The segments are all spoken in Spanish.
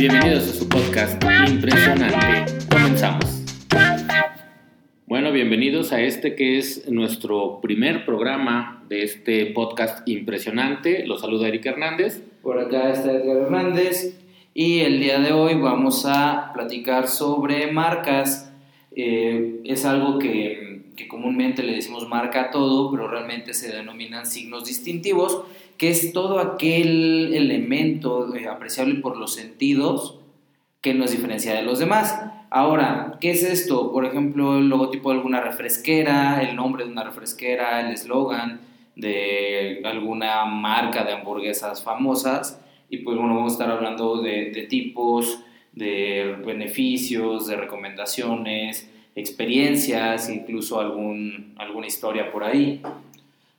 Bienvenidos a su podcast impresionante. Comenzamos. Bueno, bienvenidos a este que es nuestro primer programa de este podcast impresionante. Los saluda Eric Hernández. Por acá está Edgar Hernández y el día de hoy vamos a platicar sobre marcas. Eh, es algo que, que comúnmente le decimos marca a todo, pero realmente se denominan signos distintivos que es todo aquel elemento eh, apreciable por los sentidos que nos diferencia de los demás. Ahora, ¿qué es esto? Por ejemplo, el logotipo de alguna refresquera, el nombre de una refresquera, el eslogan de alguna marca de hamburguesas famosas. Y pues bueno, vamos a estar hablando de, de tipos, de beneficios, de recomendaciones, experiencias, incluso algún, alguna historia por ahí.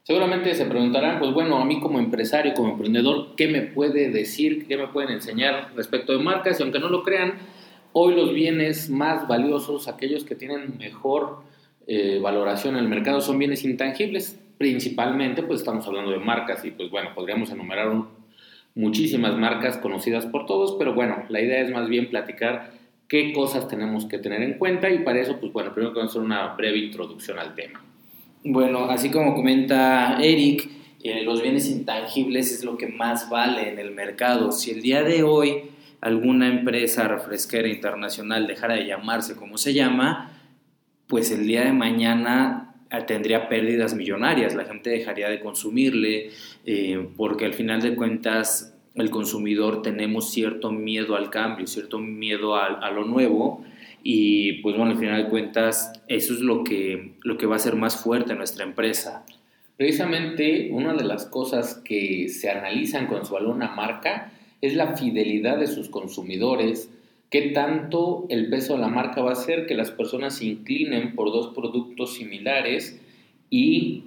Seguramente se preguntarán, pues bueno, a mí como empresario, como emprendedor, ¿qué me puede decir, qué me pueden enseñar respecto de marcas? Y aunque no lo crean, hoy los bienes más valiosos, aquellos que tienen mejor eh, valoración en el mercado, son bienes intangibles. Principalmente, pues estamos hablando de marcas y pues bueno, podríamos enumerar muchísimas marcas conocidas por todos, pero bueno, la idea es más bien platicar qué cosas tenemos que tener en cuenta y para eso, pues bueno, primero vamos a hacer una breve introducción al tema. Bueno, así como comenta Eric, eh, los bienes intangibles es lo que más vale en el mercado. Si el día de hoy alguna empresa refresquera internacional dejara de llamarse como se llama, pues el día de mañana ah, tendría pérdidas millonarias, la gente dejaría de consumirle, eh, porque al final de cuentas el consumidor tenemos cierto miedo al cambio, cierto miedo a, lo nuevo, y pues bueno, al final de cuentas, eso es lo que, lo que va a ser más fuerte en nuestra empresa. Precisamente una de las cosas que se analizan con su una marca es la fidelidad de sus consumidores, qué tanto el peso de la marca va a hacer que las personas se inclinen por dos productos similares y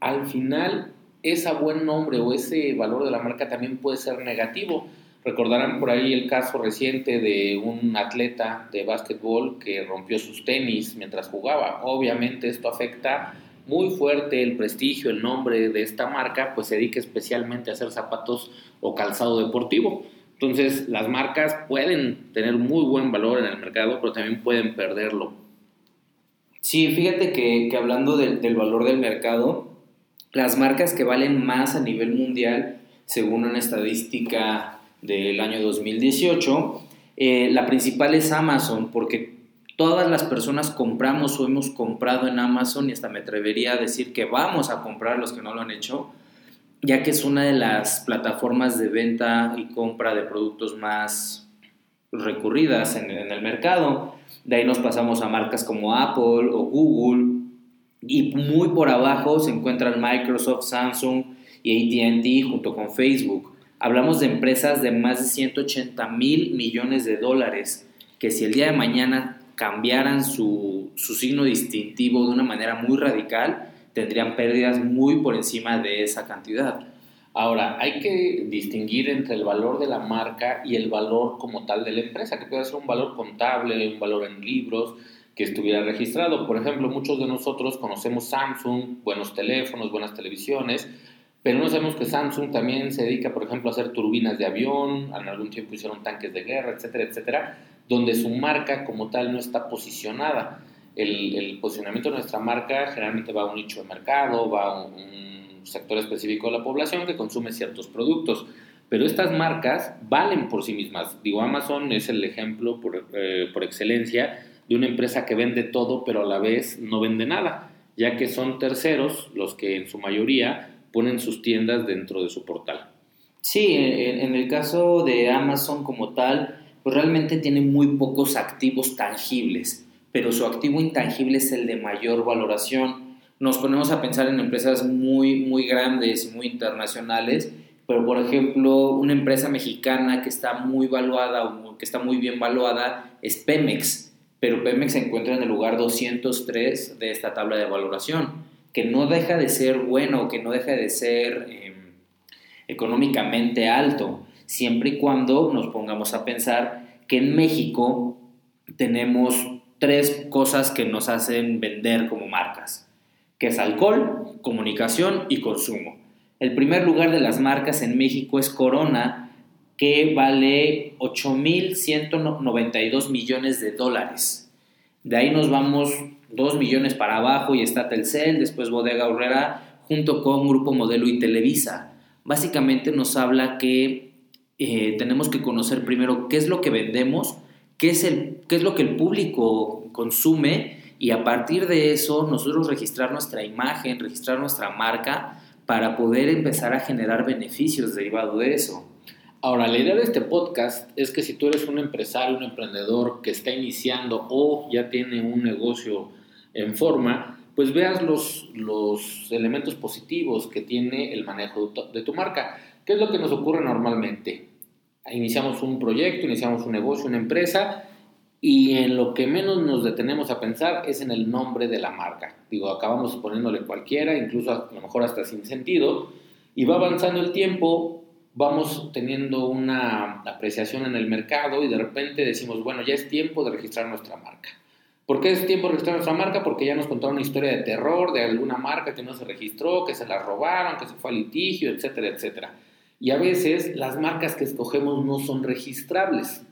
al final ese buen nombre o ese valor de la marca también puede ser negativo Recordarán por ahí el caso reciente de un atleta de básquetbol que rompió sus tenis mientras jugaba. Obviamente esto afecta muy fuerte el prestigio, el nombre de esta marca, pues se dedica especialmente a hacer zapatos o calzado deportivo. Entonces las marcas pueden tener muy buen valor en el mercado, pero también pueden perderlo. Sí, fíjate que, hablando del valor del mercado, las marcas que valen más a nivel mundial, según una estadística del año 2018. Eh, la principal es Amazon, porque todas las personas compramos o hemos comprado en Amazon y hasta me atrevería a decir que vamos a comprar los que no lo han hecho, ya que es una de las plataformas de venta y compra de productos más recurridas en, en el mercado. De ahí nos pasamos a marcas como Apple o Google y muy por abajo se encuentran Microsoft, Samsung y ATT junto con Facebook. Hablamos de empresas de más de 180 mil millones de dólares que si el día de mañana cambiaran su, su signo distintivo de una manera muy radical, tendrían pérdidas muy por encima de esa cantidad. Ahora, hay que distinguir entre el valor de la marca y el valor como tal de la empresa, que puede ser un valor contable, un valor en libros, que estuviera registrado. Por ejemplo, muchos de nosotros conocemos Samsung, buenos teléfonos, buenas televisiones, pero no sabemos que Samsung también se dedica, por ejemplo, a hacer turbinas de avión, en algún tiempo hicieron tanques de guerra, etcétera, etcétera, donde su marca como tal no está posicionada. El, el posicionamiento de nuestra marca generalmente va a un nicho de mercado, va a un, sector específico de la población que consume ciertos productos. Pero estas marcas valen por sí mismas. Digo, Amazon es el ejemplo por, eh, por excelencia de una empresa que vende todo, pero a la vez no vende nada, ya que son terceros los que en su mayoría ponen sus tiendas dentro de su portal. Sí, en, el caso de Amazon como tal, pues realmente tiene muy pocos activos tangibles, pero su activo intangible es el de mayor valoración. Nos ponemos a pensar en empresas muy, muy grandes muy internacionales, pero por ejemplo, una empresa mexicana que está muy valuada o que está muy bien valuada es Pemex, pero Pemex se encuentra en el lugar 203 de esta tabla de valoración que no deja de ser bueno, que no deja de ser em, económicamente alto, siempre y cuando nos pongamos a pensar que en México tenemos tres cosas que nos hacen vender como marcas, que es alcohol, comunicación y consumo. El primer lugar de las marcas en México es Corona, que vale 8.192 millones de dólares. De ahí nos vamos 2 millones para abajo y está Telcel, después Bodega Urrera, junto con Grupo Modelo y Televisa. Básicamente nos habla que eh, tenemos que conocer primero qué es lo que vendemos, qué es, el, qué es lo que el público consume y a partir de eso nosotros registrar nuestra imagen, registrar nuestra marca para poder empezar a generar beneficios derivados de eso. Ahora, la idea de este podcast es que si tú eres un empresario, un emprendedor que está iniciando o ya tiene un negocio en forma, pues veas los, los elementos positivos que tiene el manejo de tu marca. ¿Qué es lo que nos ocurre normalmente? Iniciamos un proyecto, iniciamos un negocio, una empresa y en lo que menos nos detenemos a pensar es en el nombre de la marca. Digo, acabamos poniéndole cualquiera, incluso a lo mejor hasta sin sentido, y va avanzando el tiempo, vamos teniendo una apreciación en el mercado y de repente decimos, bueno, ya es tiempo de registrar nuestra marca. ¿Por qué es tiempo de registrar nuestra marca? Porque ya nos contaron una historia de terror de alguna marca que no se registró, que se la robaron, que se fue a litigio, etcétera, etcétera. Y a veces las marcas que escogemos no son registrables.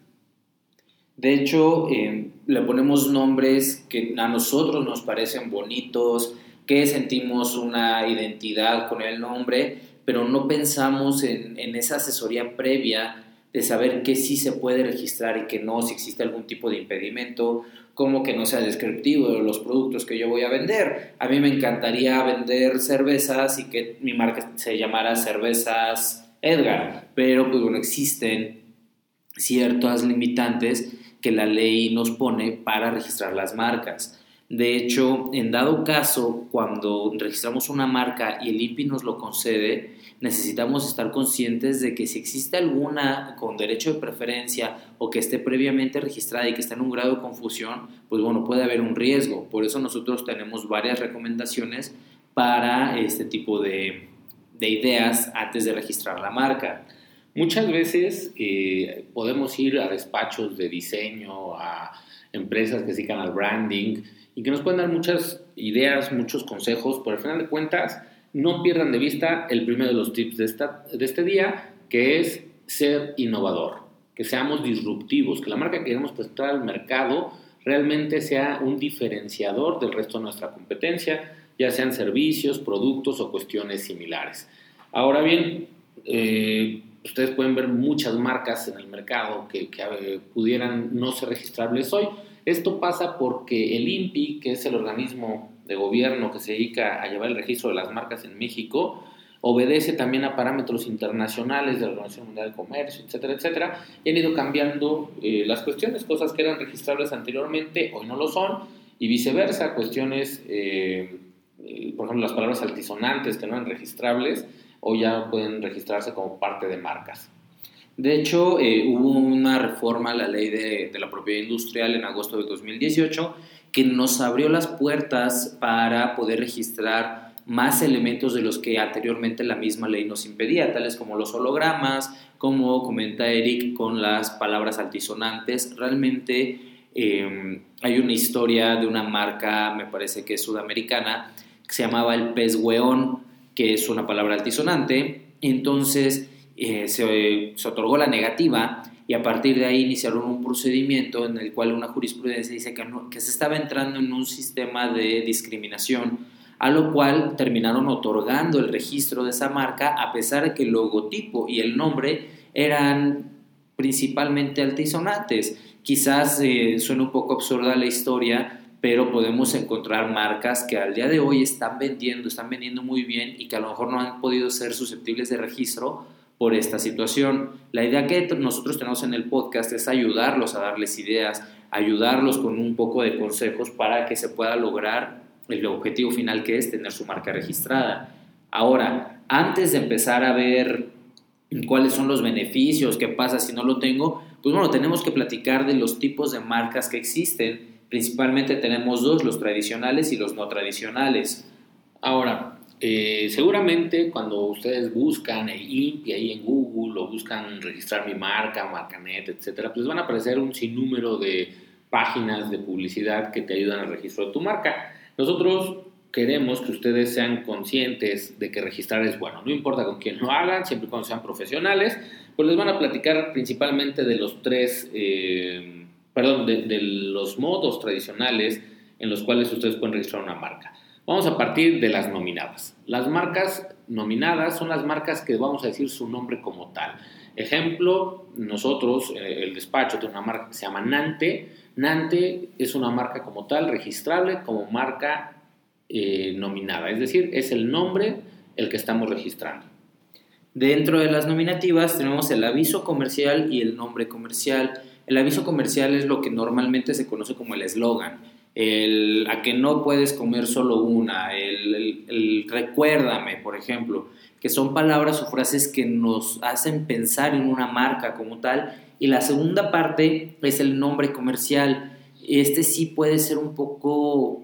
De hecho, eh, le ponemos nombres que a nosotros nos parecen bonitos, que sentimos una identidad con el nombre, pero no pensamos en, esa asesoría previa de saber qué sí se puede registrar y qué no, si existe algún tipo de impedimento, como que no sea descriptivo de los productos que yo voy a vender. A mí me encantaría vender cervezas y que mi marca se llamara Cervezas Edgar, pero pues bueno, existen ciertas limitantes que la ley nos pone para registrar las marcas. De hecho, en dado caso, cuando registramos una marca y el INPI nos lo concede, necesitamos estar conscientes de que si existe alguna con derecho de preferencia o que esté previamente registrada y que está en un grado de confusión, pues bueno, puede haber un riesgo. Por eso nosotros tenemos varias recomendaciones para este tipo de, de ideas antes de registrar la marca. Muchas veces eh, podemos ir a despachos de diseño, a empresas que se al branding y que nos pueden dar muchas ideas, muchos consejos, pero al final de cuentas no pierdan de vista el primero de los tips de, esta, de este día, que es ser innovador, que seamos disruptivos, que la marca que queremos presentar al mercado realmente sea un diferenciador del resto de nuestra competencia, ya sean servicios, productos o cuestiones similares. Ahora bien, eh, ustedes pueden ver muchas marcas en el mercado que, eh, pudieran no ser registrables hoy. Esto pasa porque el INPI, que es el organismo de gobierno que se dedica a llevar el registro de las marcas en México, obedece también a parámetros internacionales de la Organización Mundial de Comercio, etcétera, etcétera, y han ido cambiando eh, las cuestiones, cosas que eran registrables anteriormente, hoy no lo son, y viceversa, cuestiones, eh, por ejemplo, las palabras altisonantes que no eran registrables, o ya pueden registrarse como parte de marcas. De hecho, eh, hubo una reforma a la ley de, la propiedad industrial en agosto de 2018 que nos abrió las puertas para poder registrar más elementos de los que anteriormente la misma ley nos impedía, tales como los hologramas, como comenta Eric con las palabras altisonantes. Realmente em, hay una historia de una marca, me parece que es sudamericana, que se llamaba el pez hueón que es una palabra altisonante, entonces eh, se, otorgó la negativa y a partir de ahí iniciaron un procedimiento en el cual una jurisprudencia dice que, que se estaba entrando en un sistema de discriminación, a lo cual terminaron otorgando el registro de esa marca a pesar de que el logotipo y el nombre eran principalmente altisonantes. Quizás eh, suena un poco absurda la historia, pero podemos encontrar marcas que al día de hoy están vendiendo, están vendiendo muy bien y que a lo mejor no han podido ser susceptibles de registro por esta situación. La idea que nosotros tenemos en el podcast es ayudarlos a darles ideas, ayudarlos con un poco de consejos para que se pueda lograr el objetivo final que es tener su marca registrada. Ahora, antes de empezar a ver cuáles son los beneficios, qué pasa si no lo tengo, pues bueno, tenemos que platicar de los tipos de marcas que existen Principalmente tenemos dos, los tradicionales y los no tradicionales. Ahora, eh, seguramente cuando ustedes buscan el INPI ahí en Google o buscan registrar mi marca, Marcanet, etcétera, pues van a aparecer un sinnúmero de páginas de publicidad que te ayudan al registro de tu marca. Nosotros queremos que ustedes sean conscientes de que registrar es bueno. No importa con quién lo hagan, siempre y cuando sean profesionales, pues les van a platicar principalmente de los tres, eh, perdón, de, de, los modos tradicionales en los cuales ustedes pueden registrar una marca. Vamos a partir de las nominadas. Las marcas nominadas son las marcas que vamos a decir su nombre como tal. Ejemplo, nosotros, eh, el despacho tiene una marca que se llama Nante. Nante es una marca como tal, registrable como marca eh, nominada, es decir, es el nombre el que estamos registrando. Dentro de las nominativas tenemos el aviso comercial y el nombre comercial. El aviso comercial es lo que normalmente se conoce como el eslogan. El, a que no puedes comer solo una, el, el, recuérdame, por ejemplo, que son palabras o frases que nos hacen pensar en una marca como tal. Y la segunda parte es el nombre comercial. Este sí puede ser un poco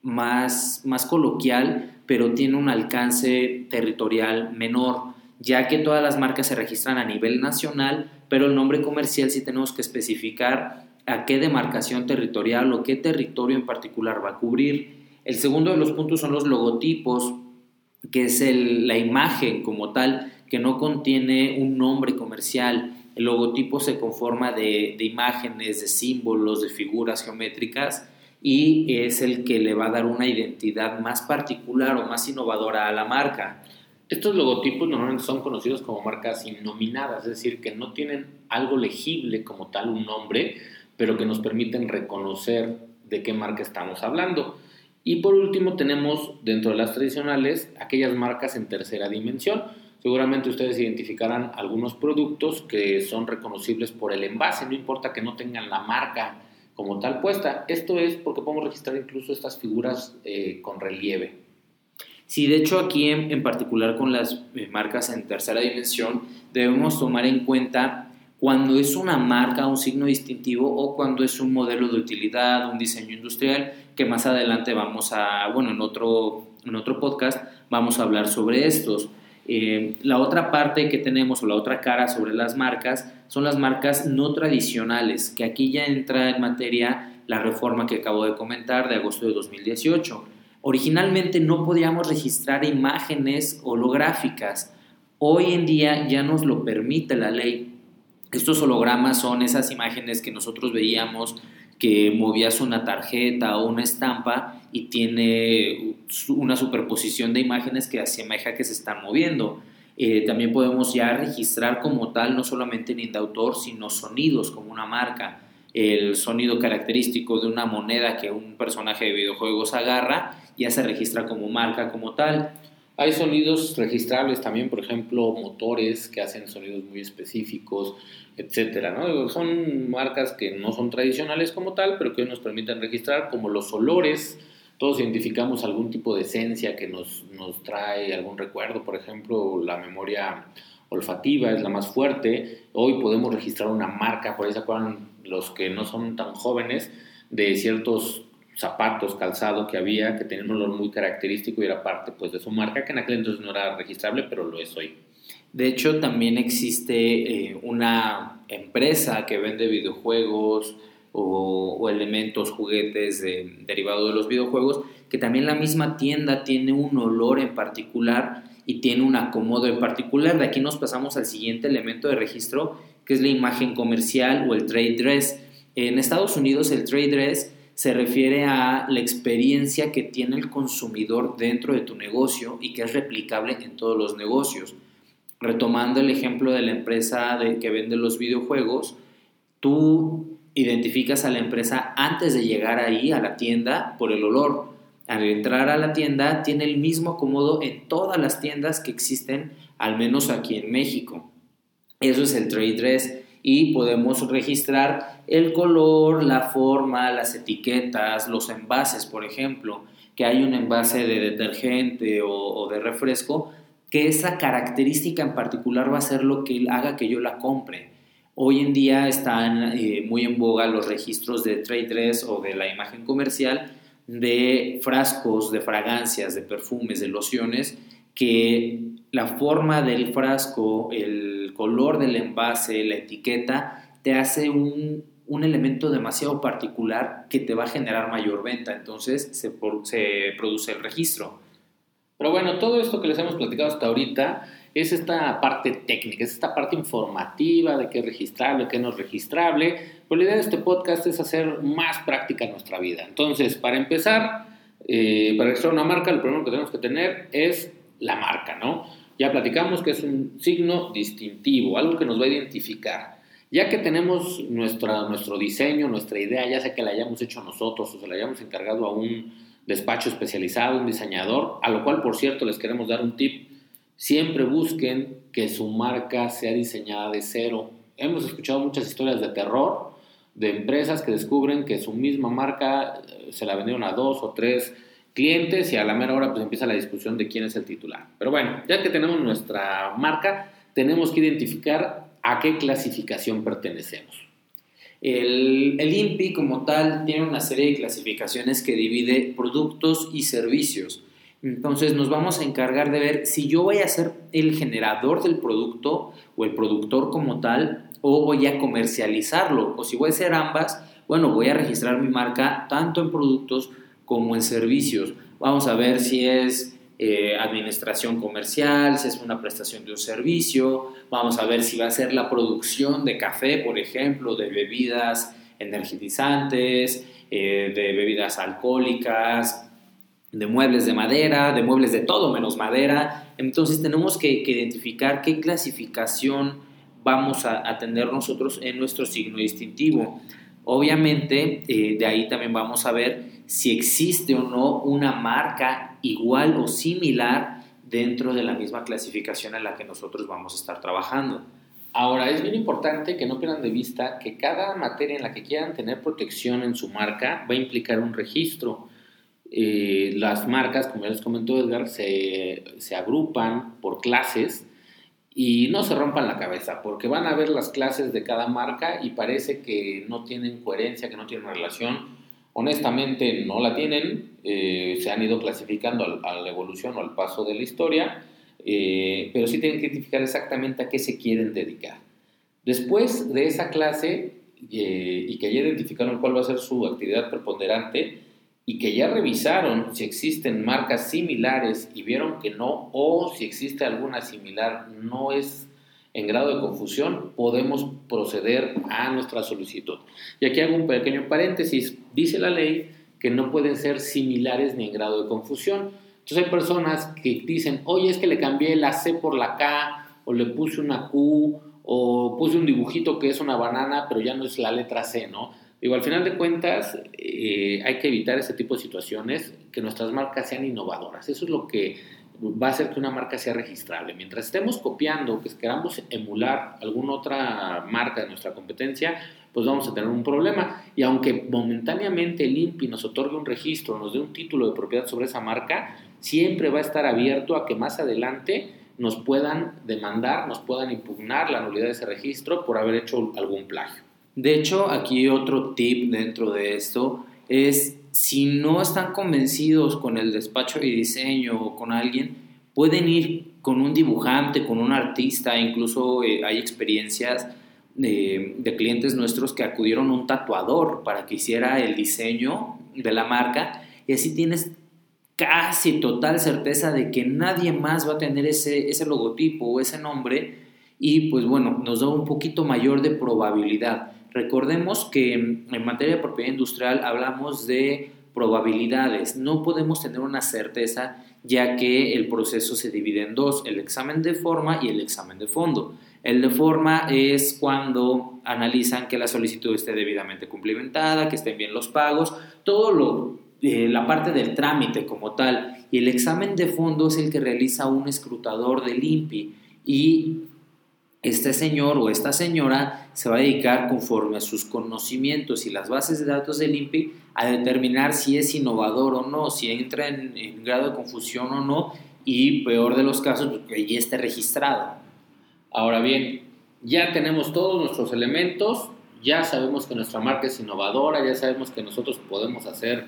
más, más coloquial, pero tiene un alcance territorial menor, ya que todas las marcas se registran a nivel nacional, pero el nombre comercial sí tenemos que especificar a qué demarcación territorial o qué territorio en particular va a cubrir. El segundo de los puntos son los logotipos, que es la imagen como tal, que no contiene un nombre comercial. El logotipo se conforma de, de imágenes, de símbolos, de figuras geométricas y es el que le va a dar una identidad más particular o más innovadora a la marca. Estos logotipos normalmente son conocidos como marcas innominadas, es decir, que no tienen algo legible como tal, un nombre, pero que nos permiten reconocer de qué marca estamos hablando. Y por último tenemos dentro de las tradicionales aquellas marcas en tercera dimensión. Seguramente ustedes identificarán algunos productos que son reconocibles por el envase, no importa que no tengan la marca como tal puesta. Esto es porque podemos registrar incluso estas figuras eh, con relieve. Sí, de hecho aquí en, particular con las eh, marcas en tercera dimensión debemos tomar en cuenta cuando es una marca, un signo distintivo o cuando es un modelo de utilidad, un diseño industrial, que más adelante vamos a, bueno, en otro, en otro podcast vamos a hablar sobre estos. Eh, la otra parte que tenemos o la otra cara sobre las marcas son las marcas no tradicionales, que aquí ya entra en materia la reforma que acabo de comentar de agosto de 2018. Originalmente no podíamos registrar imágenes holográficas. Hoy en día ya nos lo permite la ley. Estos hologramas son esas imágenes que nosotros veíamos que movías una tarjeta o una estampa y tiene una superposición de imágenes que asemeja que se están moviendo. Eh, también podemos ya registrar como tal no solamente el de autor, sino sonidos como una marca. El sonido característico de una moneda que un personaje de videojuegos agarra ya se registra como marca como tal. Hay sonidos registrables también, por ejemplo, motores que hacen sonidos muy específicos, etcétera. Son marcas que no son tradicionales como tal, pero que hoy nos permiten registrar, como los olores. Todos identificamos algún tipo de esencia que nos, nos trae algún recuerdo, por ejemplo, la memoria olfativa es la más fuerte. Hoy podemos registrar una marca, por ahí se acuerdan los que no son tan jóvenes, de ciertos zapatos, calzado que había, que tenían un olor muy característico y era parte pues, de su marca, que en aquel entonces no era registrable, pero lo es hoy. De hecho, también existe eh, una empresa que vende videojuegos o, elementos, juguetes derivados de los videojuegos, que también la misma tienda tiene un olor en particular y tiene un acomodo en particular. De aquí nos pasamos al siguiente elemento de registro, que es la imagen comercial o el trade dress. En Estados Unidos el trade dress se refiere a la experiencia que tiene el consumidor dentro de tu negocio y que es replicable en todos los negocios. Retomando el ejemplo de la empresa que vende los videojuegos, tú identificas a la empresa antes de llegar ahí a la tienda por el olor. Al entrar a la tienda tiene el mismo acomodo en todas las tiendas que existen, al menos aquí en México. Eso es el trade dress y podemos registrar el color, la forma, las etiquetas, los envases, por ejemplo, que hay un envase de detergente o, de refresco, que esa característica en particular va a ser lo que haga que yo la compre. Hoy en día están eh, muy en boga los registros de trade dress o de la imagen comercial de frascos, de fragancias, de perfumes, de lociones, que la forma del frasco, el color del envase, la etiqueta, te hace un, un elemento demasiado particular que te va a generar mayor venta. Entonces se, produce el registro. Pero bueno, todo esto que les hemos platicado hasta ahorita es esta parte técnica, es esta parte informativa de qué es registrable, qué no es registrable. Pero la idea de este podcast es hacer más práctica nuestra vida. Entonces, para empezar, eh, para registrar una marca, lo primero que tenemos que tener es la marca, ¿no? Ya platicamos que es un signo distintivo, algo que nos va a identificar. Ya que tenemos nuestra, nuestro diseño, nuestra idea, ya sea que la hayamos hecho nosotros o se la hayamos encargado a un despacho especializado, un diseñador, a lo cual, por cierto, les queremos dar un tip. Siempre busquen que su marca sea diseñada de cero. Hemos escuchado muchas historias de terror de empresas que descubren que su misma marca eh, se la vendieron a dos o tres clientes y a la mera hora pues empieza la discusión de quién es el titular. Pero bueno, ya que tenemos nuestra marca, tenemos que identificar a qué clasificación pertenecemos. El, el INPI como tal tiene una serie de clasificaciones que divide productos y servicios. Entonces nos vamos a encargar de ver si yo voy a ser el generador del producto o el productor como tal o voy a comercializarlo o si voy a ser ambas, bueno, voy a registrar mi marca tanto en productos como en servicios. Vamos a ver si es eh, administración comercial, si es una prestación de un servicio, vamos a ver si va a ser la producción de café, por ejemplo, de bebidas energizantes, eh, de bebidas alcohólicas, de muebles de madera, de muebles de todo menos madera. Entonces tenemos que, identificar qué clasificación vamos a, a tener nosotros en nuestro signo distintivo. Obviamente, eh, de ahí también vamos a ver si existe o no una marca igual o similar dentro de la misma clasificación en la que nosotros vamos a estar trabajando. Ahora, es bien importante que no pierdan de vista que cada materia en la que quieran tener protección en su marca va a implicar un registro. Eh, las marcas, como ya les comentó Edgar, se, se agrupan por clases y no se rompan la cabeza, porque van a ver las clases de cada marca y parece que no tienen coherencia, que no tienen relación. Honestamente no la tienen, eh, se han ido clasificando a, la evolución o al paso de la historia, eh, pero sí tienen que identificar exactamente a qué se quieren dedicar. Después de esa clase eh, y que ya identificaron cuál va a ser su actividad preponderante, y que ya revisaron si existen marcas similares y vieron que no, o si existe alguna similar no es en grado de confusión, podemos proceder a nuestra solicitud. Y aquí hago un pequeño paréntesis. Dice la ley que no pueden ser similares ni en grado de confusión. Entonces hay personas que dicen, oye, es que le cambié la C por la K, o le puse una Q, o puse un dibujito que es una banana, pero ya no es la letra C, ¿no? Digo, al final de cuentas, eh, hay que evitar ese tipo de situaciones, que nuestras marcas sean innovadoras. Eso es lo que va a hacer que una marca sea registrable. Mientras estemos copiando, que queramos emular alguna otra marca de nuestra competencia, pues vamos a tener un problema. Y aunque momentáneamente el INPI nos otorgue un registro, nos dé un título de propiedad sobre esa marca, siempre va a estar abierto a que más adelante nos puedan demandar, nos puedan impugnar la nulidad de ese registro por haber hecho algún plagio. De hecho, aquí otro tip dentro de esto es si no están convencidos con el despacho de diseño o con alguien, pueden ir con un dibujante, con un artista, incluso eh, hay experiencias de, de, clientes nuestros que acudieron a un tatuador para que hiciera el diseño de la marca y así tienes casi total certeza de que nadie más va a tener ese, ese logotipo o ese nombre y pues bueno, nos da un poquito mayor de probabilidad. Recordemos que en materia de propiedad industrial hablamos de probabilidades, no podemos tener una certeza ya que el proceso se divide en dos, el examen de forma y el examen de fondo. El de forma es cuando analizan que la solicitud esté debidamente cumplimentada, que estén bien los pagos, todo lo, eh, la parte del trámite como tal. Y el examen de fondo es el que realiza un escrutador del INPI y este señor o esta señora se va a dedicar conforme a sus conocimientos y las bases de datos del INPI a determinar si es innovador o no, si entra en, grado de confusión o no y peor de los casos, pues, que ya esté registrado. Ahora bien, ya tenemos todos nuestros elementos, ya sabemos que nuestra marca es innovadora, ya sabemos que nosotros podemos hacer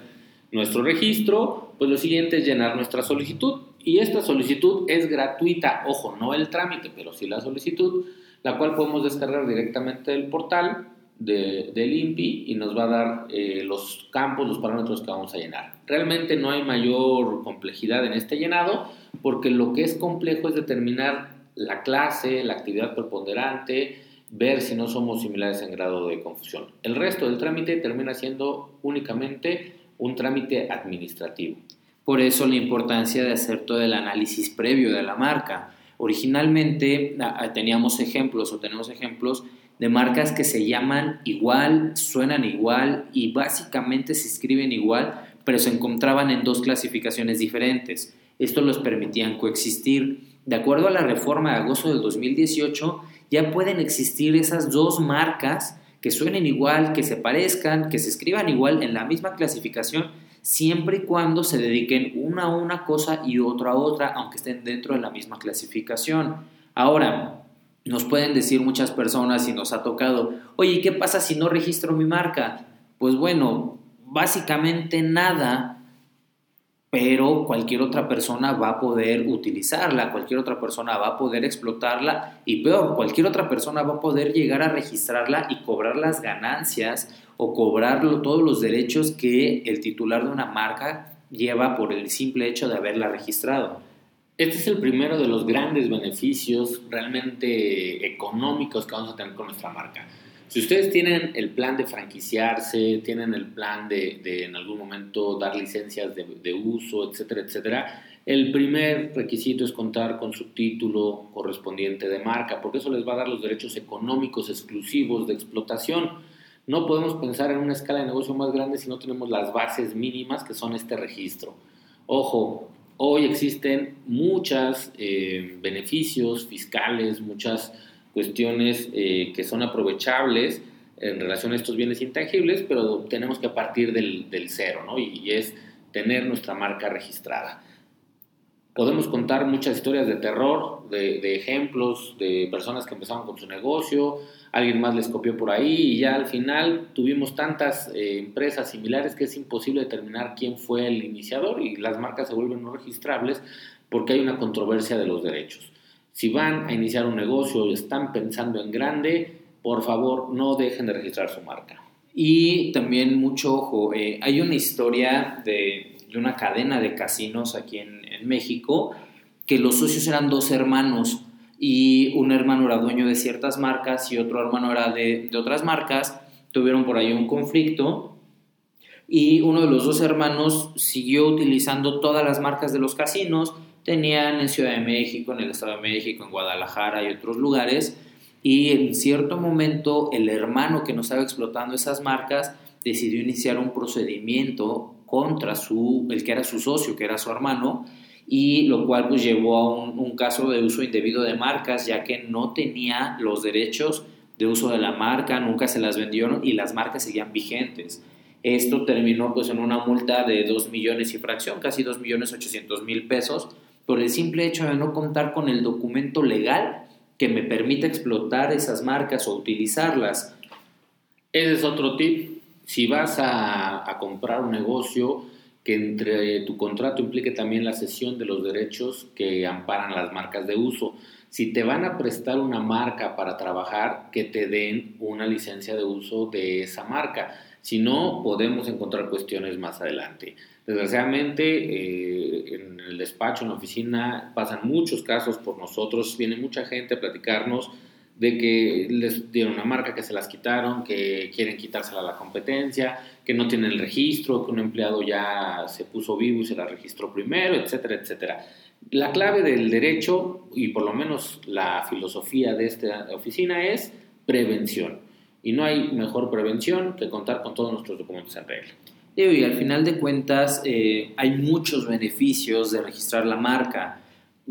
nuestro registro, pues lo siguiente es llenar nuestra solicitud. Y esta solicitud es gratuita, ojo, no el trámite, pero sí la solicitud, la cual podemos descargar directamente del portal de, del INPI y nos va a dar eh, los campos, los parámetros que vamos a llenar. Realmente no hay mayor complejidad en este llenado porque lo que es complejo es determinar la clase, la actividad preponderante, ver si no somos similares en grado de confusión. El resto del trámite termina siendo únicamente un trámite administrativo. Por eso la importancia de hacer todo el análisis previo de la marca. Originalmente teníamos ejemplos o tenemos ejemplos de marcas que se llaman igual, suenan igual y básicamente se escriben igual, pero se encontraban en dos clasificaciones diferentes. Esto los permitían coexistir. De acuerdo a la reforma de agosto del 2018, ya pueden existir esas dos marcas que suenen igual, que se parezcan, que se escriban igual en la misma clasificación, siempre y cuando se dediquen una a una cosa y otra a otra, aunque estén dentro de la misma clasificación. Ahora, nos pueden decir muchas personas y nos ha tocado, oye, ¿qué pasa si no registro mi marca? Pues bueno, básicamente nada, pero cualquier otra persona va a poder utilizarla, cualquier otra persona va a poder explotarla y peor, cualquier otra persona va a poder llegar a registrarla y cobrar las ganancias o cobrar todos los derechos que el titular de una marca lleva por el simple hecho de haberla registrado. Este es el primero de los grandes beneficios realmente económicos que vamos a tener con nuestra marca. Si ustedes tienen el plan de franquiciarse, tienen el plan de, en algún momento dar licencias de, de, uso, etcétera, etcétera, el primer requisito es contar con su título correspondiente de marca, porque eso les va a dar los derechos económicos exclusivos de explotación. No podemos pensar en una escala de negocio más grande si no tenemos las bases mínimas que son este registro. Ojo, Hoy existen muchos eh, beneficios fiscales, muchas cuestiones eh, que son aprovechables en relación a estos bienes intangibles, pero tenemos que partir del, cero, ¿no? Y, es tener nuestra marca registrada. Podemos contar muchas historias de terror, de ejemplos de personas que empezaron con su negocio, alguien más les copió por ahí y ya al final tuvimos tantas eh, empresas similares que es imposible determinar quién fue el iniciador y las marcas se vuelven no registrables porque hay una controversia de los derechos. Si van a iniciar un negocio y están pensando en grande, por favor no dejen de registrar su marca. Y también mucho ojo, eh, hay una historia de, una cadena de casinos aquí en, en México que los socios eran dos hermanos y un hermano era dueño de ciertas marcas y otro hermano era de, de otras marcas, tuvieron por ahí un conflicto y uno de los dos hermanos siguió utilizando todas las marcas de los casinos, tenían en Ciudad de México, en el Estado de México, en Guadalajara y otros lugares, y en cierto momento el hermano que no estaba explotando esas marcas decidió iniciar un procedimiento contra su, el que era su socio, que era su hermano, y lo cual pues llevó a un, caso de uso indebido de marcas ya que no tenía los derechos de uso de la marca, nunca se las vendieron y las marcas seguían vigentes. Esto terminó pues en una multa de 2 millones y fracción, casi 2 millones 800 mil pesos, por el simple hecho de no contar con el documento legal que me permita explotar esas marcas o utilizarlas. Ese es otro tip. Si vas a, a comprar un negocio, que entre tu contrato implique también la cesión de los derechos que amparan las marcas de uso. Si te van a prestar una marca para trabajar, que te den una licencia de uso de esa marca. Si no, podemos encontrar cuestiones más adelante. Desgraciadamente, eh, en el despacho, en la oficina, pasan muchos casos por nosotros, viene mucha gente a platicarnos de que les dieron una marca que se las quitaron, que quieren quitársela a la competencia, que no tienen el registro, que un empleado ya se puso vivo y se la registró primero, etcétera, etcétera. La clave del derecho, y por lo menos la filosofía de esta oficina, es prevención. Y no hay mejor prevención que contar con todos nuestros documentos en regla. Y al final de cuentas eh, hay muchos beneficios de registrar la marca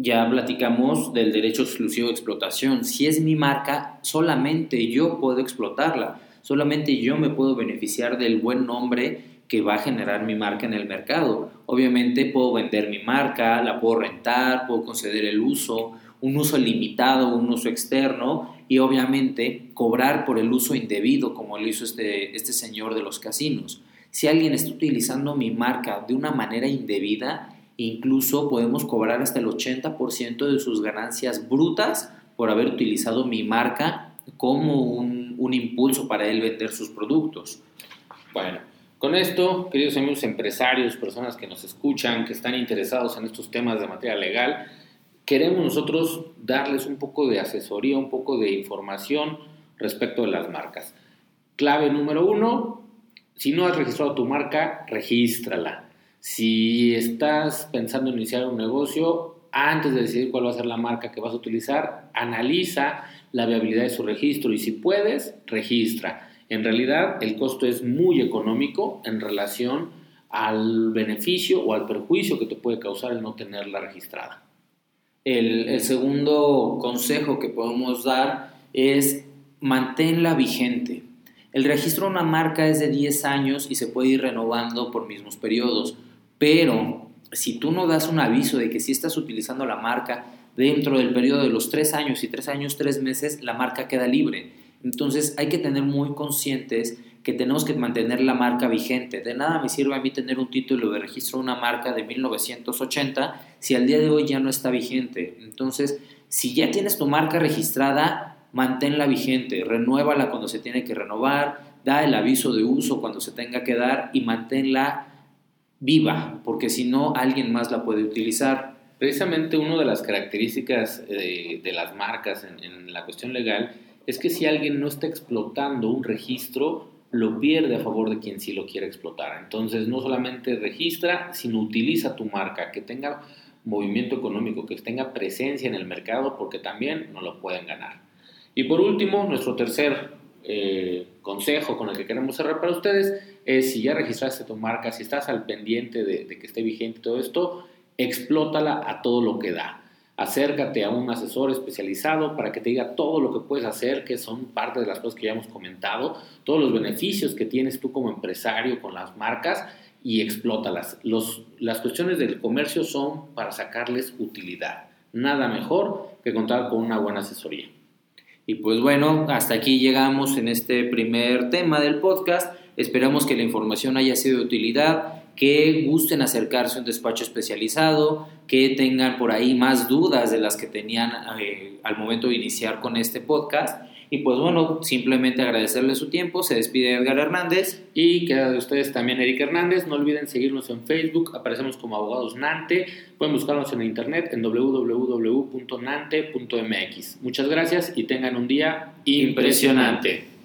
ya platicamos del derecho exclusivo de explotación. Si es mi marca, solamente yo puedo explotarla, solamente yo me puedo beneficiar del buen nombre que va a generar mi marca en el mercado. Obviamente puedo vender mi marca, la puedo rentar, puedo conceder el uso, un uso limitado, un uso externo y obviamente cobrar por el uso indebido como lo hizo este, este señor de los casinos. Si alguien está utilizando mi marca de una manera indebida, Incluso podemos cobrar hasta el 80% de sus ganancias brutas por haber utilizado mi marca como un, un impulso para él vender sus productos. Bueno, con esto, queridos amigos empresarios, personas que nos escuchan, que están interesados en estos temas de materia legal, queremos nosotros darles un poco de asesoría, un poco de información respecto de las marcas. Clave número uno, si no has registrado tu marca, regístrala. Si estás pensando en iniciar un negocio, antes de decidir cuál va a ser la marca que vas a utilizar, analiza la viabilidad de su registro y si puedes, registra. En realidad, el costo es muy económico en relación al beneficio o al perjuicio que te puede causar el no tenerla registrada. El, segundo consejo que podemos dar es manténla vigente. El registro de una marca es de 10 años y se puede ir renovando por mismos periodos, pero si tú no das un aviso de que si estás utilizando la marca dentro del periodo de los 3 años y 3 años, 3 meses, la marca queda libre. Entonces hay que tener muy conscientes que tenemos que mantener la marca vigente. De nada me sirve a mí tener un título de registro de una marca de 1980 si al día de hoy ya no está vigente. Entonces, si ya tienes tu marca registrada, manténla vigente, renuévala cuando se tiene que renovar, da el aviso de uso cuando se tenga que dar y manténla viva, porque si no, alguien más la puede utilizar. Precisamente una de las características eh, de las marcas en la cuestión legal es que si alguien no está explotando un registro, lo pierde a favor de quien sí lo quiere explotar. Entonces, no solamente registra, sino utiliza tu marca, que tenga movimiento económico, que tenga presencia en el mercado, porque también no lo pueden ganar. Y por último, nuestro tercer eh, consejo con el que queremos cerrar para ustedes es si ya registraste tu marca, si estás al pendiente de, de que esté vigente todo esto, explótala a todo lo que da acércate a un asesor especializado para que te diga todo lo que puedes hacer, que son parte de las cosas que ya hemos comentado, todos los beneficios que tienes tú como empresario con las marcas y explótalas. Los, las cuestiones del comercio son para sacarles utilidad. Nada mejor que contar con una buena asesoría. Y pues bueno, hasta aquí llegamos en este primer tema del podcast. Esperamos que la información haya sido de utilidad que gusten acercarse a un despacho especializado, que tengan por ahí más dudas de las que tenían eh, al momento de iniciar con este podcast. Y pues bueno, simplemente agradecerle su tiempo. Se despide Edgar Hernández. Y queda de ustedes también Eric Hernández. No olviden seguirnos en Facebook. Aparecemos como Abogados Nante. Pueden buscarnos en internet en www.nante.mx. Muchas gracias y tengan un día impresionante.